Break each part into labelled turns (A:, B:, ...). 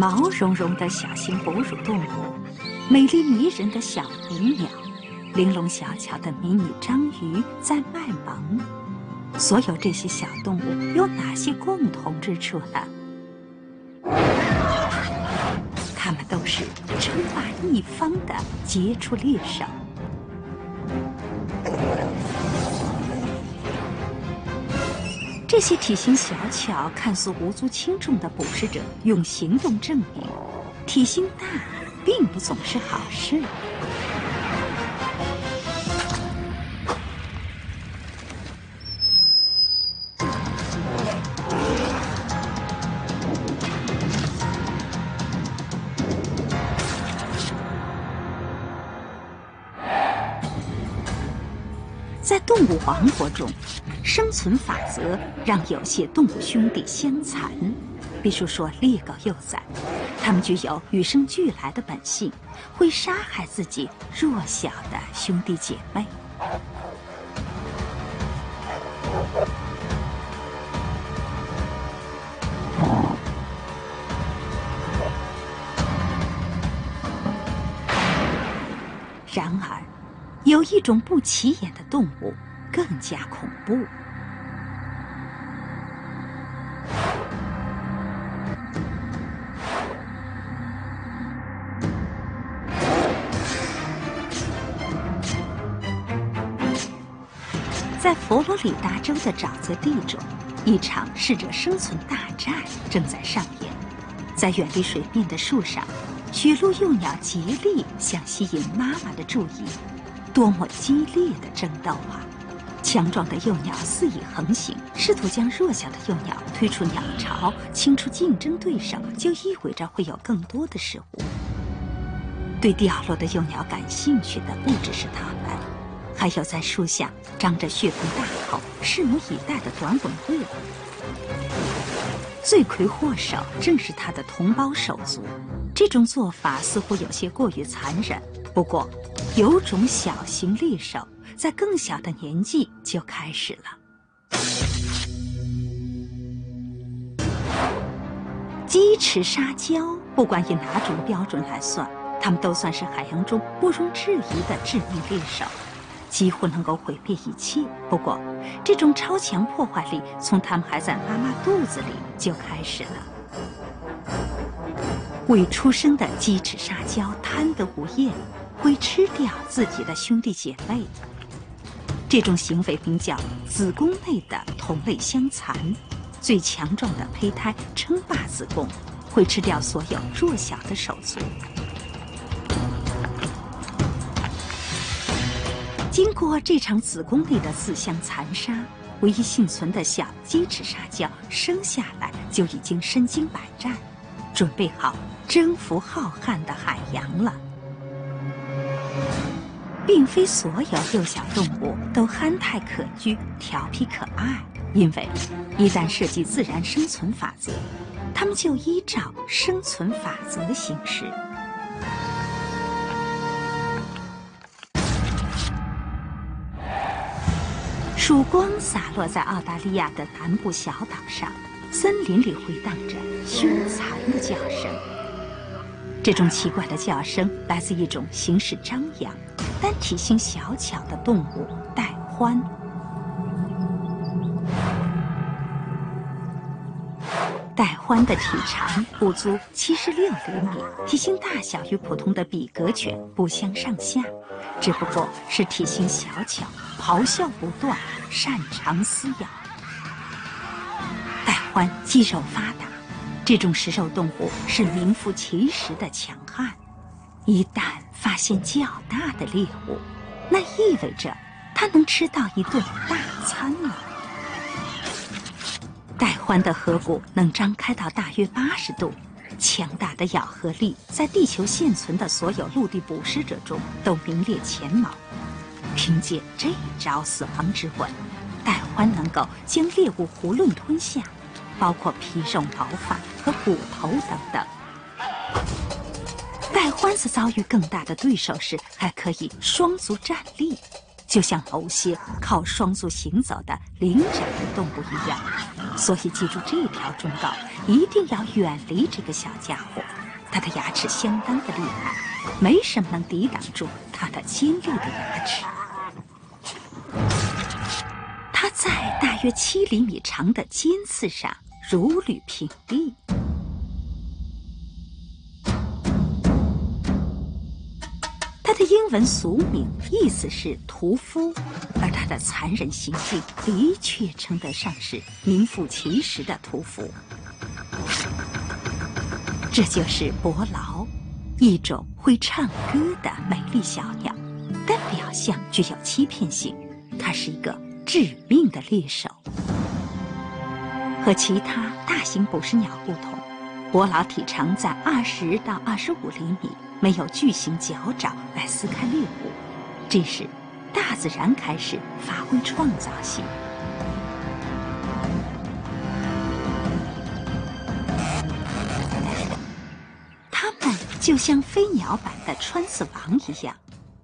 A: 毛茸茸的小型哺乳动物，美丽迷人的小鸣鸟，玲珑小巧的迷你章鱼在卖萌。所有这些小动物有哪些共同之处呢？它们都是称霸一方的杰出猎手。这些体型小巧、看似无足轻重的捕食者，用行动证明，体型大并不总是好事。在动物王国中，生存法则让有些动物兄弟相残。比如说猎狗幼崽，它们具有与生俱来的本性，会杀害自己弱小的兄弟姐妹。然而，有一种不起眼的动物更加恐怖。在佛罗里达州的沼泽地中，一场适者生存大战正在上演。在远离水面的树上，许鹿幼鸟竭力想吸引妈妈的注意。多么激烈的争斗啊！强壮的幼鸟肆意横行，试图将弱小的幼鸟推出鸟巢。清除竞争对手，就意味着会有更多的食物。对掉落的幼鸟感兴趣的不只是它们，还有在树下张着血盆大口、拭目以待的短吻鳄。罪魁祸首正是它的同胞手足。这种做法似乎有些过于残忍，不过。有种小型猎手在更小的年纪就开始了。鸡齿沙蛟，不管以哪种标准来算，它们都算是海洋中不容置疑的致命猎手，几乎能够毁灭一切。不过，这种超强破坏力从它们还在妈妈肚子里就开始了。未出生的鸡齿沙蛟贪得无厌。会吃掉自己的兄弟姐妹，这种行为名叫子宫内的同类相残。最强壮的胚胎称霸子宫，会吃掉所有弱小的手足。经过这场子宫内的自相残杀，唯一幸存的小鸡翅沙蛟生下来就已经身经百战，准备好征服浩瀚的海洋了。并非所有幼小动物都憨态可掬、调皮可爱，因为一旦涉及自然生存法则，它们就依照生存法则行事。曙光洒落在澳大利亚的南部小岛上，森林里回荡着凶残的叫声。这种奇怪的叫声来自一种行事张扬。但体型小巧的动物带欢。带欢的体长不足七十六厘米，体型大小与普通的比格犬不相上下，只不过是体型小巧，咆哮不断，擅长撕咬。带欢肌肉发达，这种食肉动物是名副其实的强悍。一旦发现较大的猎物，那意味着它能吃到一顿大餐了。带欢的颌骨能张开到大约八十度，强大的咬合力在地球现存的所有陆地捕食者中都名列前茅。凭借这招死亡之吻，带欢能够将猎物囫囵吞下，包括皮肉毛发和骨头等等。戴欢子遭遇更大的对手时，还可以双足站立，就像某些靠双足行走的灵长类动物一样。所以记住这条忠告，一定要远离这个小家伙。他的牙齿相当的厉害，没什么能抵挡住他的尖利的牙齿。他在大约七厘米长的尖刺上如履平地。他的英文俗名意思是屠夫，而他的残忍行径的确称得上是名副其实的屠夫。这就是伯劳，一种会唱歌的美丽小鸟，但表象具有欺骗性。它是一个致命的猎手。和其他大型捕食鸟不同，伯劳体长在二十到二十五厘米，没有巨型脚爪来撕开猎物。这时，大自然开始发挥创造性。它们就像飞鸟般的穿刺王一样，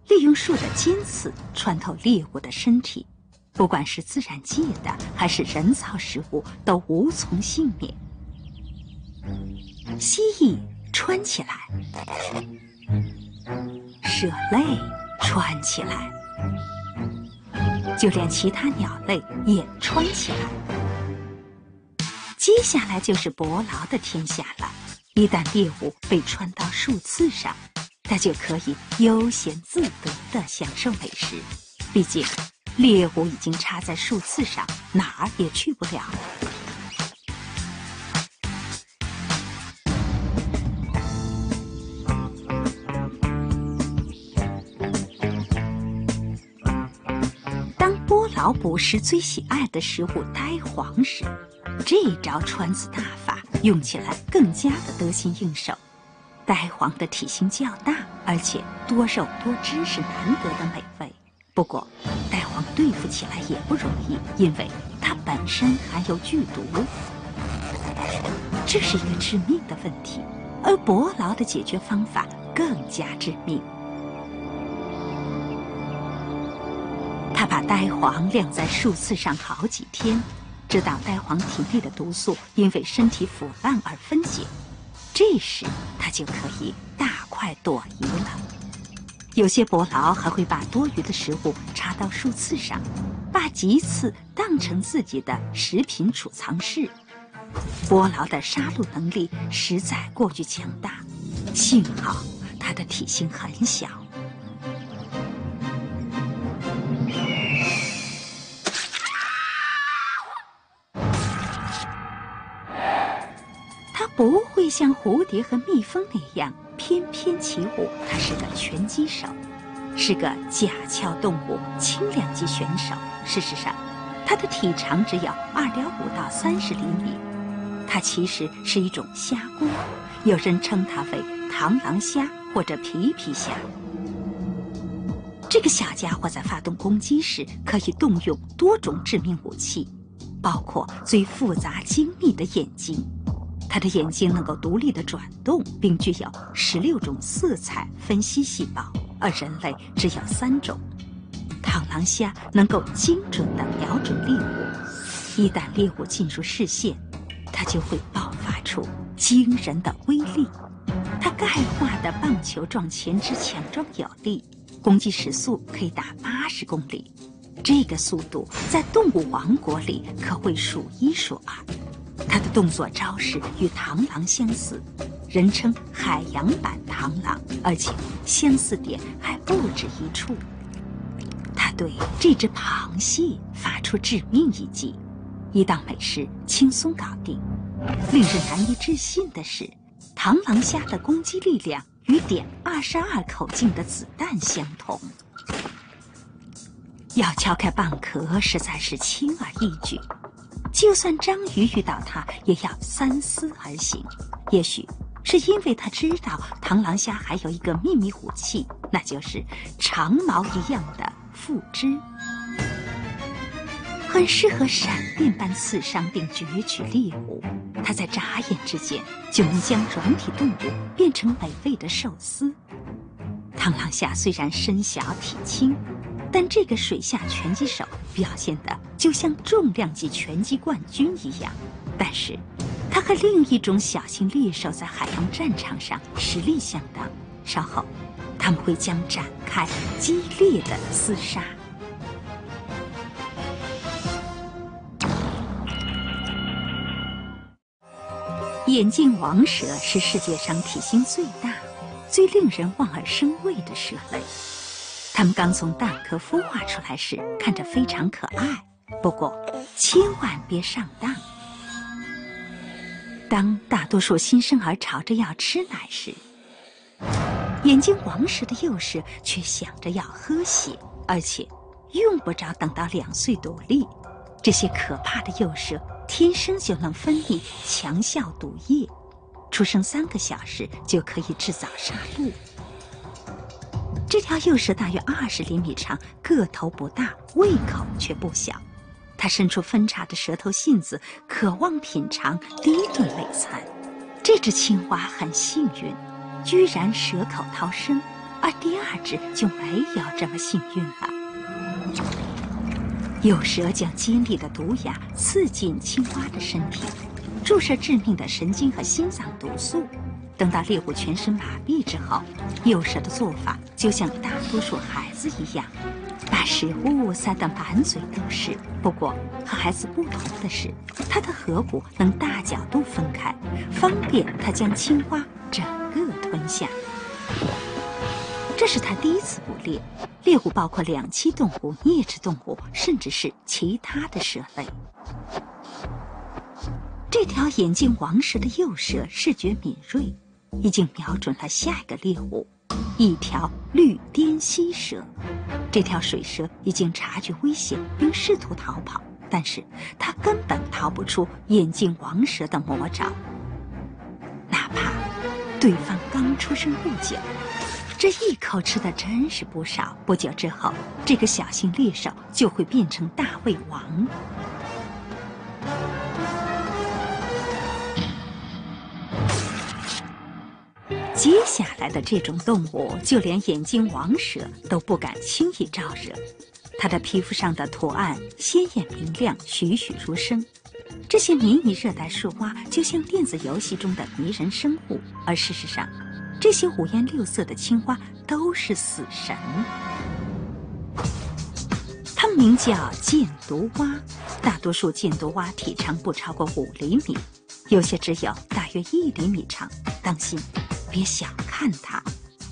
A: 利用树的尖刺穿透猎物的身体，不管是自然界的还是人造食物，都无从幸免。蜥蜴穿起来，蛇类穿起来，就连其他鸟类也穿起来。接下来就是伯劳的天下了。一旦猎物被穿到树刺上，它就可以悠闲自得地享受美食。毕竟，猎物已经插在树刺上，哪儿也去不了。老捕食最喜爱的食物呆黄时，这一招穿刺大法。用起来更加的得心应手。呆黄的体型较大，而且多肉多汁，是难得的美味。不过，呆黄对付起来也不容易，因为它本身含有剧毒，这是一个致命的问题。而伯劳的解决方法更加致命。呆黄晾在树刺上好几天。直到呆黄体内的毒素因为身体腐烂而分解，这时它就可以大快朵颐了。有些伯劳还会把多余的食物插到树刺上，把棘刺当成自己的食品储藏室。伯劳的杀戮能力实在过于强大，幸好它的体型很小。像蝴蝶和蜜蜂那样翩翩起舞。他是个拳击手，是个甲壳动物轻量级选手。事实上，他的体长只有二点五到三十厘米。它其实是一种虾蛄，有人称它为螳螂虾或者皮皮虾。这个小家伙在发动攻击时可以动用多种致命武器，包括最复杂精密的眼睛。它的眼睛能够独立的转动，并具有十六种色彩分析细胞，而人类只有三种。螳螂虾能够精准的瞄准猎物，一旦猎物进入视线，它就会爆发出惊人的威力。它钙化的棒球状前肢强壮有力，攻击时速可以达八十公里，这个速度在动物王国里可谓数一数二。它的动作招式与螳螂相似，人称海洋版螳螂，而且相似点还不止一处。他对这只螃蟹发出致命一击，一道美食轻松搞定。令人难以置信的是，螳螂虾的攻击力量与点二十二口径的子弹相同。要敲开蚌壳，实在是轻而易举。就算章鱼遇到它，也要三思而行。也许是因为他知道螳螂虾还有一个秘密武器，那就是长毛一样的附肢，很适合闪电般刺伤并攫取猎物。它在眨眼之间就能将软体动物变成美味的寿司。螳螂虾虽然身小体轻，但这个水下拳击手表现的。就像重量级拳击冠军一样。但是，他和另一种小型猎手在海洋战场上实力相当。稍后，他们会将展开激烈的厮杀。眼镜王蛇是世界上体型最大、最令人望而生畏的蛇类。它们刚从蛋壳孵化出来时，看着非常可爱。不过，千万别上当。当大多数新生儿吵着要吃奶时，眼睛黄时的幼蛇却想着要喝血，而且用不着等到两岁独立。这些可怕的幼蛇。天生就能分泌强效毒液，出生三个小时就可以制造杀戮。这条幼蛇大约二十厘米长，个头不大，胃口却不小。它伸出分叉的舌头信子，渴望品尝第一顿美餐。这只青蛙很幸运，居然蛇口逃生，而第二只就没有这么幸运了。有蛇将尖利的毒牙刺进青蛙的身体，注射致命的神经和心脏毒素。等到猎物全身麻痹之后，幼蛇的做法就像大多数孩子一样，把食物塞得满嘴都是。不过和孩子不同的是，它的颌骨能大角度分开，方便它将青蛙整个吞下。这是它第一次捕猎，猎物包括两栖动物、啮齿动物，甚至是其他的蛇类。这条眼镜王蛇的幼蛇视觉敏锐，已经瞄准了下一个猎物——一条绿滇溪蛇。这条水蛇已经察觉危险，并试图逃跑，但是它根本逃不出眼镜王蛇的魔爪，哪怕对方刚出生不久。这一口吃的真是不少。不久之后，这个小型猎手就会变成大胃王。接下来的这种动物，就连眼睛王蛇都不敢轻易招惹。它的皮肤上的图案鲜艳明亮，栩栩如生。这些迷你热带树蛙就像电子游戏中的迷人生物，而事实上。这些五颜六色的青蛙都是死神，它们名叫箭毒蛙。大多数箭毒蛙体长不超过五厘米，有些只有大约一厘米长。当心，别小看它，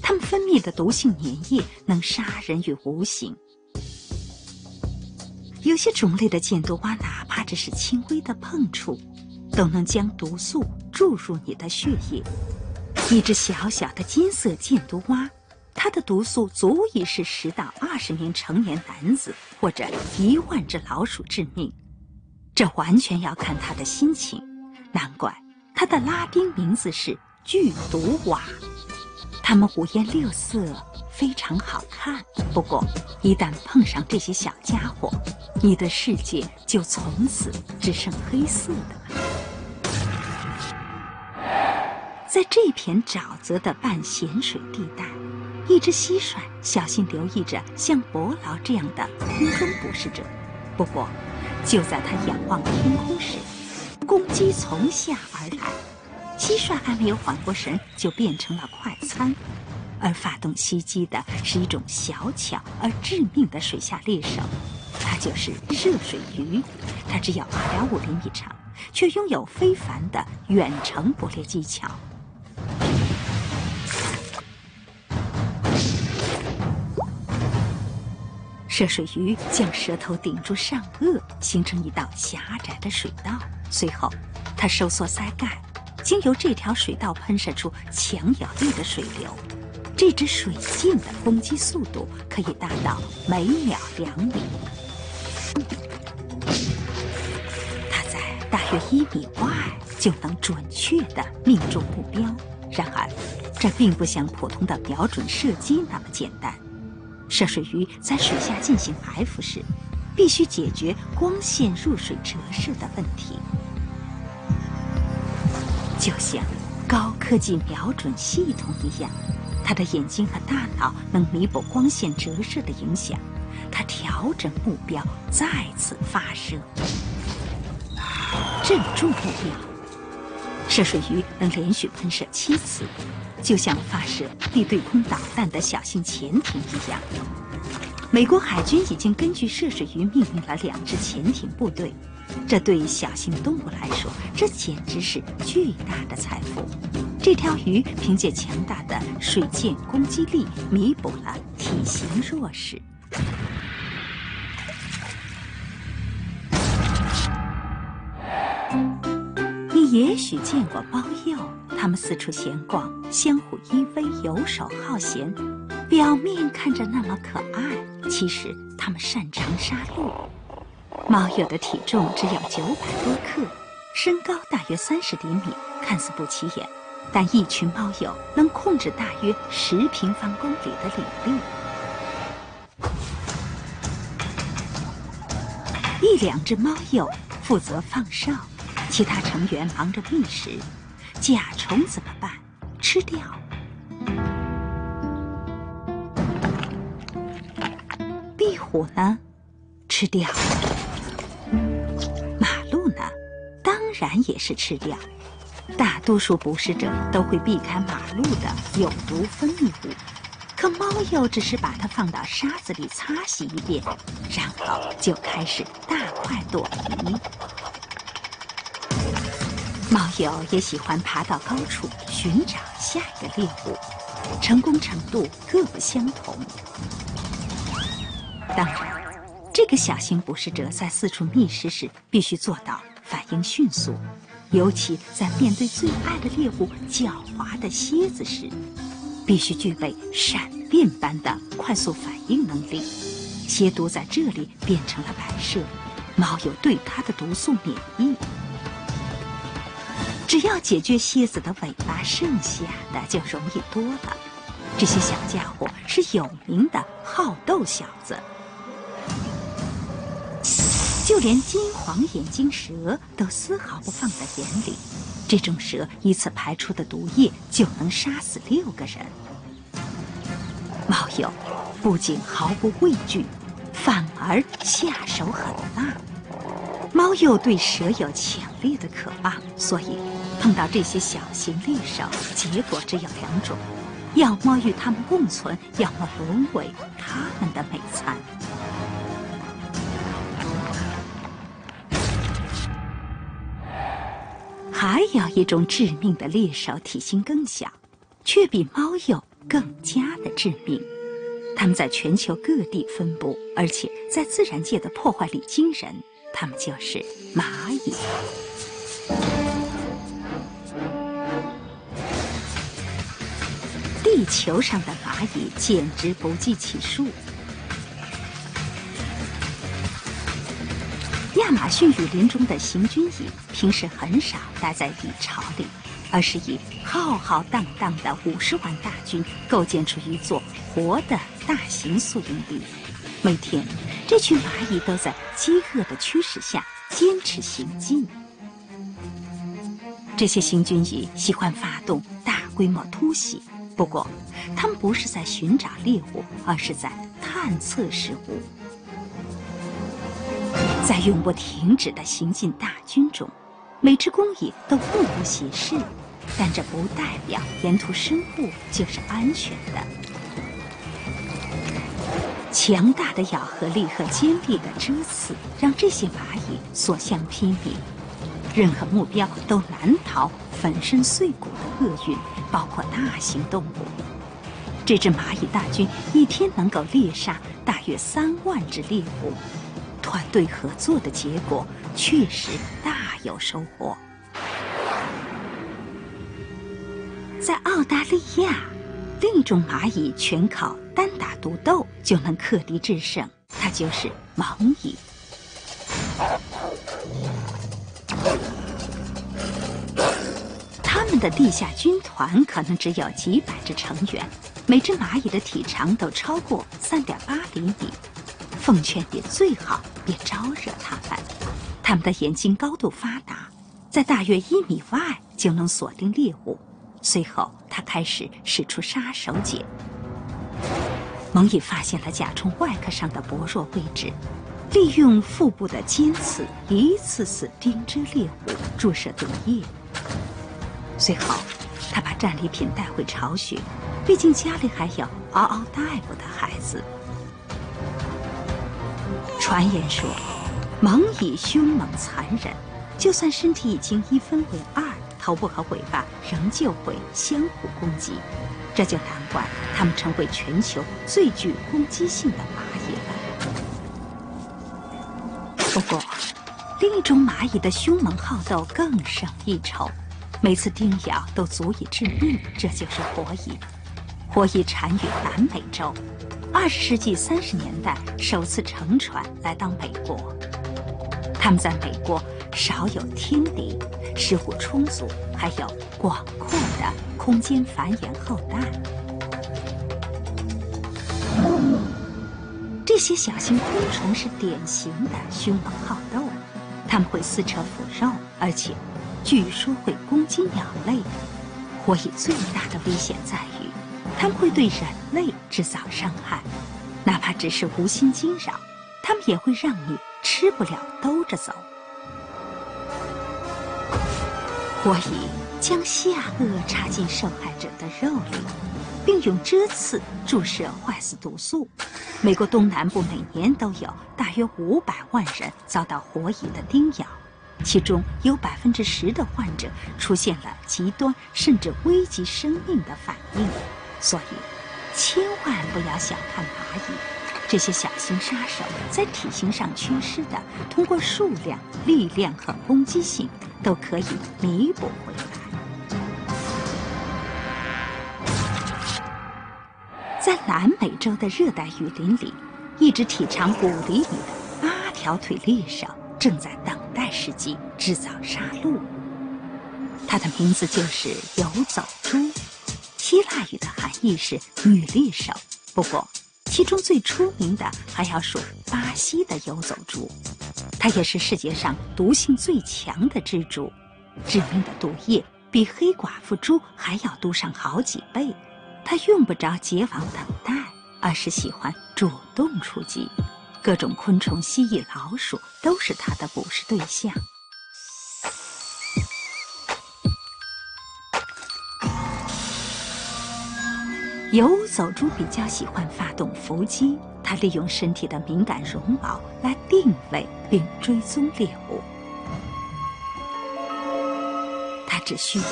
A: 它们分泌的毒性粘液能杀人于无形。有些种类的箭毒蛙，哪怕只是轻微的碰触，都能将毒素注入你的血液。一只小小的金色箭毒蛙，它的毒素足以使十到二十名成年男子或者一万只老鼠致命。这完全要看它的心情。难怪它的拉丁名字是剧毒蛙。它们五颜六色，非常好看。不过，一旦碰上这些小家伙，你的世界就从此只剩黑色的。在这片沼泽的半咸水地带，一只蟋蟀小心留意着像伯劳这样的空中捕食者。不过，就在它仰望天空时，公鸡从下而来，蟋蟀还没有缓过神，就变成了快餐。而发动袭击的是一种小巧而致命的水下猎手，它就是涉水鱼。它只有二点五厘米长，却拥有非凡的远程捕猎技巧。涉水鱼将舌头顶住上颚，形成一道狭窄的水道。随后，它收缩鳃盖，经由这条水道喷射出强有力的水流。这只水箭的攻击速度可以达到每秒两米。它在大约一米外就能准确地命中目标。然而，这并不像普通的瞄准射击那么简单。涉水鱼在水下进行埋伏时，必须解决光线入水折射的问题。就像高科技瞄准系统一样，他的眼睛和大脑能弥补光线折射的影响，他调整目标，再次发射，镇住目标。涉水鱼能连续喷射七次，就像发射地对空导弹的小型潜艇一样。美国海军已经根据涉水鱼命令了两支潜艇部队，这对小型动物来说，这简直是巨大的财富。这条鱼凭借强大的水箭攻击力，弥补了体型弱势。你也许见过猫鼬，它们四处闲逛，相互依偎，游手好闲。表面看着那么可爱，其实它们擅长杀戮。猫鼬的体重只有九百多克，身高大约三十厘米，看似不起眼，但一群猫鼬能控制大约十平方公里的领地。一两只猫鼬负责放哨，其他成员忙着觅食。甲虫怎么办？吃掉。壁虎呢，吃掉；然也是吃掉。大多数捕食者都会避开马路的有毒分泌物，可猫鼬只是把它放到沙子里擦洗一遍，然后就开始大快朵颐。猫鼬也喜欢爬到高处寻找下一个猎物，成功程度各不相同。当然，这个小型捕食者在四处觅食时必须做到反应迅速，尤其在面对最爱的猎物狡猾的蝎子时，必须具备闪电般的快速反应能力。蝎毒在这里变成了摆设，猫有对它的毒素免疫。只要解决蝎子的尾巴，剩下的就容易多了。这些小家伙是有名的好斗小子。就连金黄眼睛蛇都丝毫不放在眼里，这种蛇一次排出的毒液就能杀死六个人。猫鼬不仅毫不畏惧，反而下手很辣。猫鼬对蛇有强烈的渴望，所以碰到这些小型猎手，结果只有两种：要么与它们共存，要么沦为他们的美餐。还有一种致命的猎手，体型更小，却比猫鼬更加的致命。它们在全球各地分布，而且在自然界的破坏力惊人。它们就是蚂蚁。地球上的蚂蚁简直不计其数。亚马逊雨林中的行军蚁平时很少待在蚁巢里，而是以浩浩荡荡的五十万大军构建出一座活的大型宿营地。每天，这群蚂蚁都在饥饿的驱使下坚持行进。这些行军蚁喜欢发动大规模突袭，不过，它们不是在寻找猎物，而是在探测食物。在永不停止的行进大军中，每只工蚁都目不斜视，但这不代表沿途生物就是安全的。强大的咬合力和尖利的蛰刺让这些蚂蚁所向披靡，任何目标都难逃粉身碎骨的厄运，包括大型动物。这支蚂蚁大军一天能够猎杀大约三万只猎物。团队合作的结果确实大有收获。在澳大利亚，另一种蚂蚁全靠单打独斗就能克敌制胜，它就是盲蚁。他们的地下军团可能只有几百只成员，每只蚂蚁的体长都超过三点八厘米。奉劝你最好别招惹他们，他们的眼睛高度发达，在大约一米外就能锁定猎物。随后，他开始使出杀手锏。蒙毅发现了甲虫外壳上的薄弱位置，利用腹部的尖刺一次次钉之猎物，注射毒液。随后，他把战利品带回巢穴，毕竟家里还有嗷嗷待哺的孩子。传言说，蒙蚁凶猛残忍，就算身体已经一分为二，头部和尾巴仍旧会相互攻击。这就难怪它们成为全球最具攻击性的蚂蚁了。不过，另一种蚂蚁的凶猛好斗更胜一筹，每次叮咬都足以致命。这就是火蚁。火蚁产于南美洲。二十世纪三十年代，首次乘船来到美国。他们在美国少有天敌，食物充足，还有广阔的空间繁衍后代。这些小型昆虫是典型的凶猛好斗，它们会撕扯腐肉，而且据说会攻击鸟类。火蚁最大的危险在于。它们会对人类制造伤害，哪怕只是无心惊扰，它们也会让你吃不了兜着走。火蚁将下颚插进受害者的肉里，并用蛰刺注射坏死毒素。美国东南部每年都有大约五百万人遭到火蚁的叮咬，其中有百分之十的患者出现了极端甚至危及生命的反应。所以，千万不要小看蚂蚁，这些小型杀手在体型上缺失的，通过数量、力量和攻击性都可以弥补回来。在南美洲的热带雨林里，一只体长五厘米的八条腿猎手正在等待时机制造杀戮。它的名字就是游走猪。希腊语的含义是女猎手，不过其中最出名的还要数巴西的游走猪，它也是世界上毒性最强的蜘蛛，致命的毒液比黑寡妇猪还要毒上好几倍。它用不着结网等待，而是喜欢主动出击，各种昆虫、蜥蜴、老鼠都是它的捕食对象。游走猪比较喜欢发动伏击，它利用身体的敏感绒毛来定位并追踪猎物。它只需要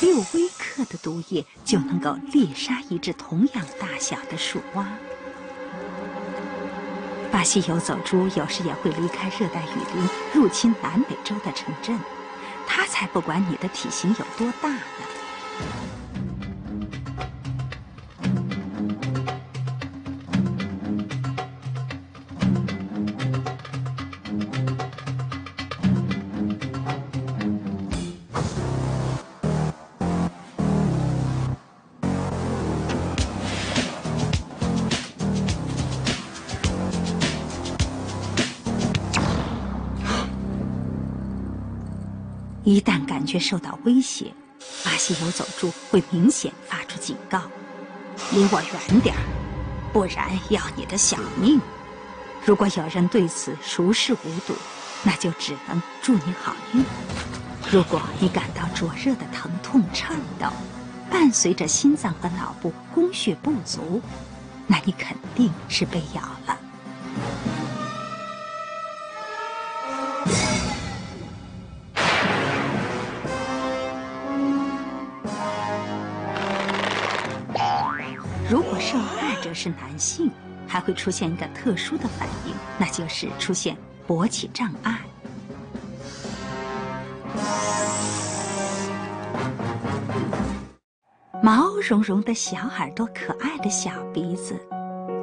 A: 六微克的毒液就能够猎杀一只同样大小的树蛙。巴西游走猪有时也会离开热带雨林，入侵南美洲的城镇。它才不管你的体型有多大呢！一旦感觉受到威胁，巴西游走猪会明显发出警告：“离我远点儿，不然要你的小命。”如果有人对此熟视无睹，那就只能祝你好运。如果你感到灼热的疼痛、颤抖，伴随着心脏和脑部供血不足，那你肯定是被咬了。受害者是男性，还会出现一个特殊的反应，那就是出现勃起障碍。毛茸茸的小耳朵，可爱的小鼻子，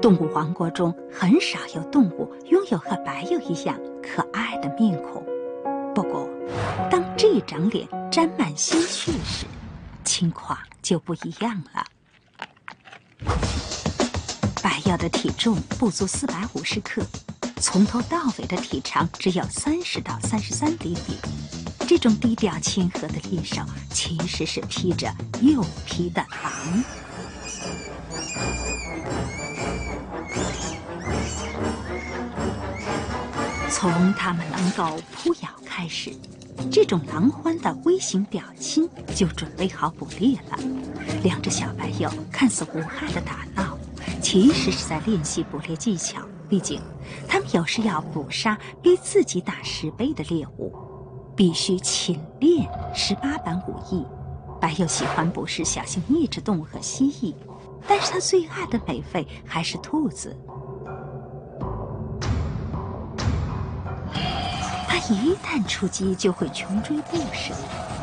A: 动物王国中很少有动物拥有和白鼬一样可爱的面孔。不过，当这张脸沾满鲜血时，情况就不一样了。白鼬的体重不足四百五十克，从头到尾的体长只有三十到三十三厘米。这种低调亲和的猎手，其实是披着右皮的狼。从它们能够扑咬开始，这种狼獾的微型表亲就准备好捕猎了。两只小白鼬看似无害的打闹。其实是在练习捕猎技巧。毕竟，他们有时要捕杀比自己大十倍的猎物，必须勤练十八般武艺。白鼬喜欢捕食小型啮齿动物和蜥蜴，但是他最爱的美味还是兔子。他一旦出击，就会穷追不舍，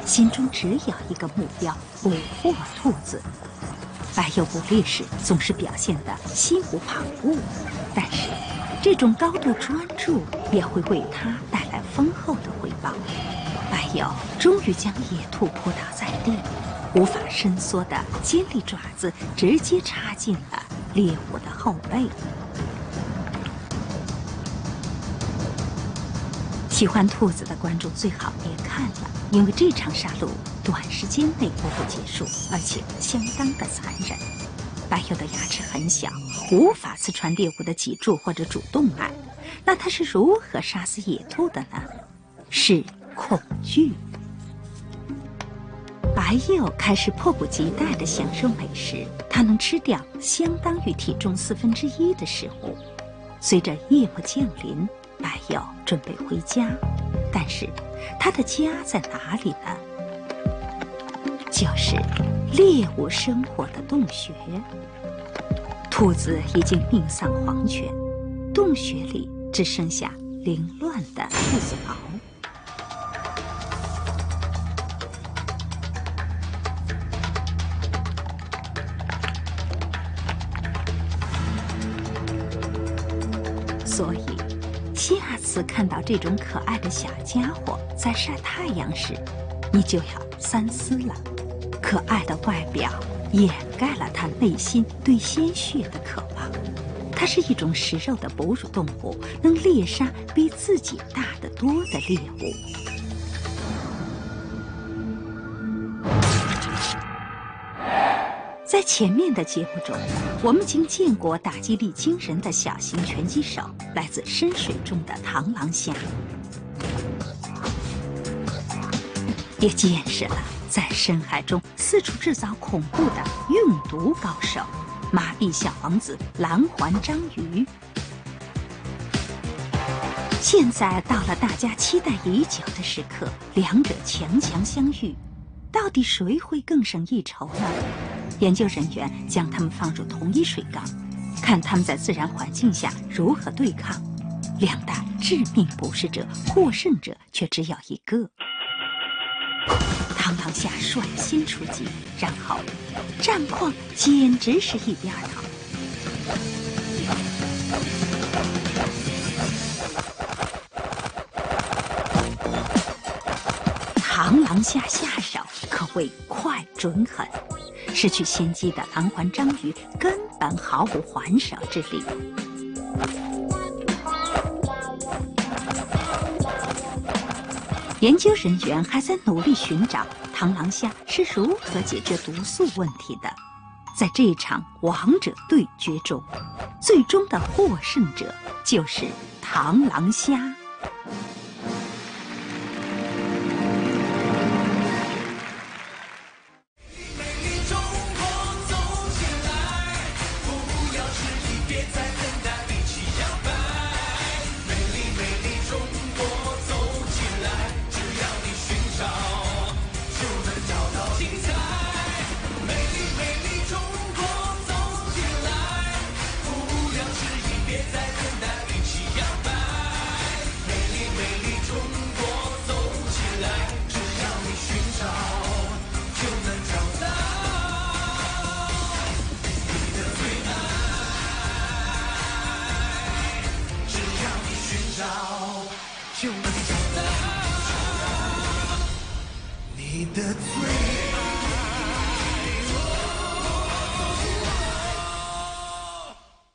A: 心中只有一个目标：捕获兔子。白鼬捕猎时总是表现得心无旁骛，但是这种高度专注也会为他带来丰厚的回报。白鼬终于将野兔扑倒在地，无法伸缩的尖利爪子直接插进了猎物的后背。喜欢兔子的观众最好别看了，因为这场杀戮短时间内不会结束，而且相当的残忍。白鼬的牙齿很小，无法刺穿猎物的脊柱或者主动脉。那它是如何杀死野兔的呢？是。恐惧，白鼬开始迫不及待地享受美食。它能吃掉相当于体重四分之一的食物。随着夜幕降临，白鼬准备回家，但是他的家在哪里呢？就是猎物生活的洞穴。兔子已经命丧黄泉，洞穴里只剩下凌乱的兔子毛。所以，下次看到这种可爱的小家伙在晒太阳时，你就要三思了。可爱的外表掩盖了它内心对鲜血的渴望。它是一种食肉的哺乳动物，能猎杀比自己大得多的猎物。在前面的节目中，我们已经见过打击力惊人的小型拳击手，来自深水中的螳螂虾，也见识了在深海中四处制造恐怖的用毒高手——麻痹小王子蓝环章鱼。现在到了大家期待已久的时刻，两者强强相遇，到底谁会更胜一筹呢？研究人员将它们放入同一水缸，看它们在自然环境下如何对抗。两大致命捕食者，获胜者却只有一个。螳螂虾率先出击，然后战况简直是一边倒。螳螂虾下手可谓快准狠。失去先机的蓝环章鱼根本毫无还手之力。研究人员还在努力寻找螳螂虾是如何解决毒素问题的。在这场王者对决中，最终的获胜者就是螳螂虾。